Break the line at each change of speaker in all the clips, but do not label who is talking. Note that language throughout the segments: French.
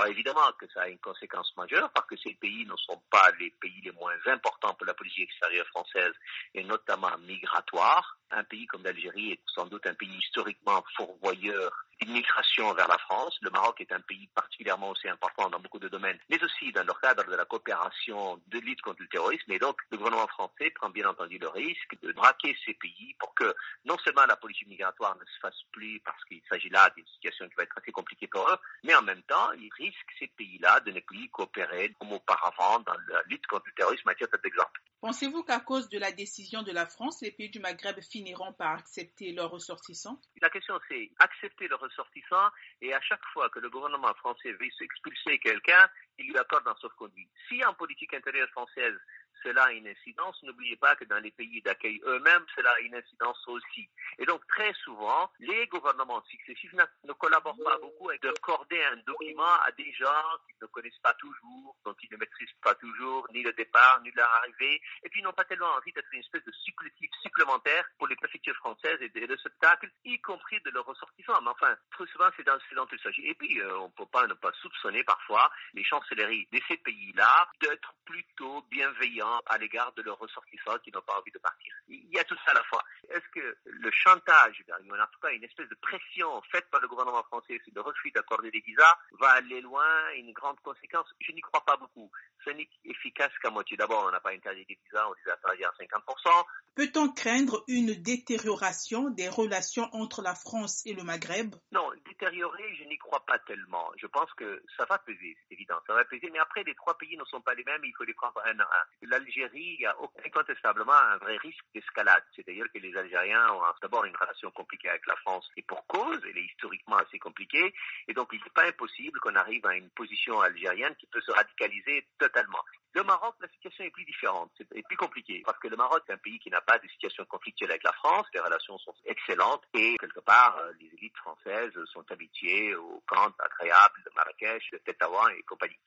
Alors évidemment que ça a une conséquence majeure parce que ces pays ne sont pas les pays les moins importants pour la politique extérieure française et notamment migratoire. Un pays comme l'Algérie est sans doute un pays historiquement fourvoyeur d'immigration vers la France. Le Maroc est un pays particulièrement aussi important dans beaucoup de domaines, mais aussi dans le cadre de la coopération de lutte contre le terrorisme. Et donc, le gouvernement français prend bien entendu le risque de braquer ces pays pour que non seulement la politique migratoire ne se fasse plus parce qu'il s'agit là d'une situation qui va être assez compliquée pour eux, mais en même temps, il risque ces pays-là de ne plus coopérer comme auparavant dans la lutte contre le terrorisme à titre d'exemple.
Pensez-vous qu'à cause de la décision de la France, les pays du Maghreb finiront par accepter leurs ressortissants?
La question c'est accepter leurs ressortissants et à chaque fois que le gouvernement français veut expulser quelqu'un, il lui accorde un sauf-conduit. Si en politique intérieure française, cela a une incidence, n'oubliez pas que dans les pays d'accueil eux-mêmes, cela a une incidence aussi. Et donc, très souvent, les gouvernements successifs ne collaborent pas beaucoup avec d'accorder un document à des gens qui ne connaissent pas toujours, dont ils ne maîtrisent pas toujours ni le départ, ni leur arrivée, et puis ils n'ont pas tellement envie d'être une espèce de supplétif supplémentaire pour les préfectures françaises et de, spectacle, y compris de leurs ressortissants. Mais enfin, très souvent, c'est dans, ce dont il s'agit. Et puis, euh, on ne peut pas ne pas soupçonner parfois les chancelleries de ces pays-là d'être plutôt bienveillants à l'égard de leurs ressortissants qui n'ont pas envie de partir. Il y a tout ça à la fois. Est-ce que le chantage, en tout cas une espèce de pression faite par le gouvernement français sur le refus d'accorder des visas, va aller loin, une grande conséquence? Je n'y crois pas beaucoup. Ce n'est efficace qu'à moitié. D'abord, on n'a pas interdit des visas, on les a interdits à 50%.
Peut-on craindre une détérioration des relations entre la France et le Maghreb?
Non, détériorer, je n'y crois pas tellement. Je pense que ça va peser, c'est évident, ça va peser. Mais après, les trois pays ne sont pas les mêmes, il faut les prendre un à un. L'Algérie, il y a incontestablement un vrai risque d'escalade. C'est-à-dire que les Algériens ont d'abord une relation compliquée avec la France et pour cause, elle est historiquement assez compliquée. Et donc, il n'est pas impossible qu'on arrive à une position algérienne qui peut se radicaliser totalement. Le Maroc, la situation est plus différente, c'est plus compliqué, parce que le Maroc est un pays qui n'a pas de situation conflictuelle avec la France, les relations sont excellentes, et quelque part, euh, les élites françaises sont habituées au camp agréable de Marrakech, de Tétouan et compagnie.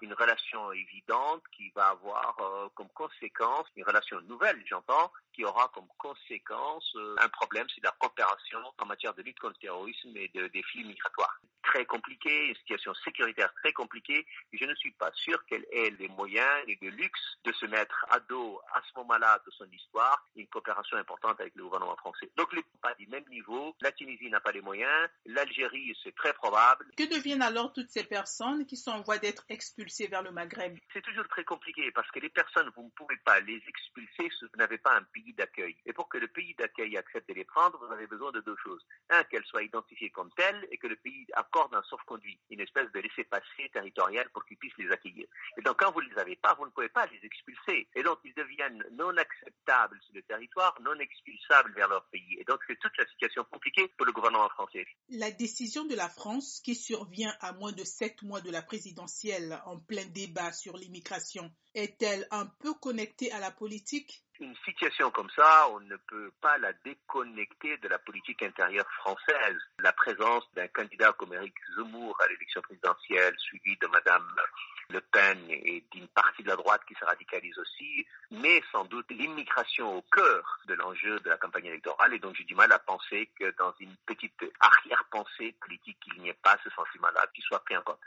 Une relation évidente qui va avoir euh, comme conséquence, une relation nouvelle, j'entends, qui aura comme conséquence euh, un problème, c'est la coopération en matière de lutte contre le terrorisme et de défis migratoires. Très compliqué, une situation sécuritaire très compliquée, et je ne suis pas sûr qu'elle ait les moyens et le luxe de se mettre à dos à ce moment-là de son histoire une coopération importante avec le gouvernement français. Donc, les pas du même niveau. La Tunisie n'a pas les moyens. L'Algérie, c'est très probable.
Que deviennent alors toutes ces personnes qui sont en voie d'être expulsées vers le Maghreb?
C'est toujours très compliqué parce que les personnes, vous ne pouvez pas les expulser si vous n'avez pas un pays d'accueil. Et pour que le pays d'accueil accepte de les prendre, vous avez besoin de deux choses. Un, qu'elles soient identifiées comme telles et que le pays accorde un sauf-conduit, une espèce de laissez-passer territorial pour qu'ils puissent les accueillir. Et donc, quand vous ne les avez pas, vous ne pouvez pas les expulser. Et donc, ils deviennent non acceptables sur le territoire, non expulsables vers leur pays. Et donc, c'est toute la situation compliquée pour le gouvernement français.
La décision de la France, qui survient à moins de sept mois de la présidentielle en plein débat sur l'immigration, est-elle un peu connectée à la politique?
Une situation comme ça, on ne peut pas la déconnecter de la politique intérieure française. La présence d'un candidat comme Éric Zemmour à l'élection présidentielle, suivi de Madame Le Pen et d'une partie de la droite qui se radicalise aussi, met sans doute l'immigration au cœur de l'enjeu de la campagne électorale. Et donc j'ai du mal à penser que dans une petite arrière-pensée politique, il n'y ait pas ce sentiment-là qui soit pris en compte.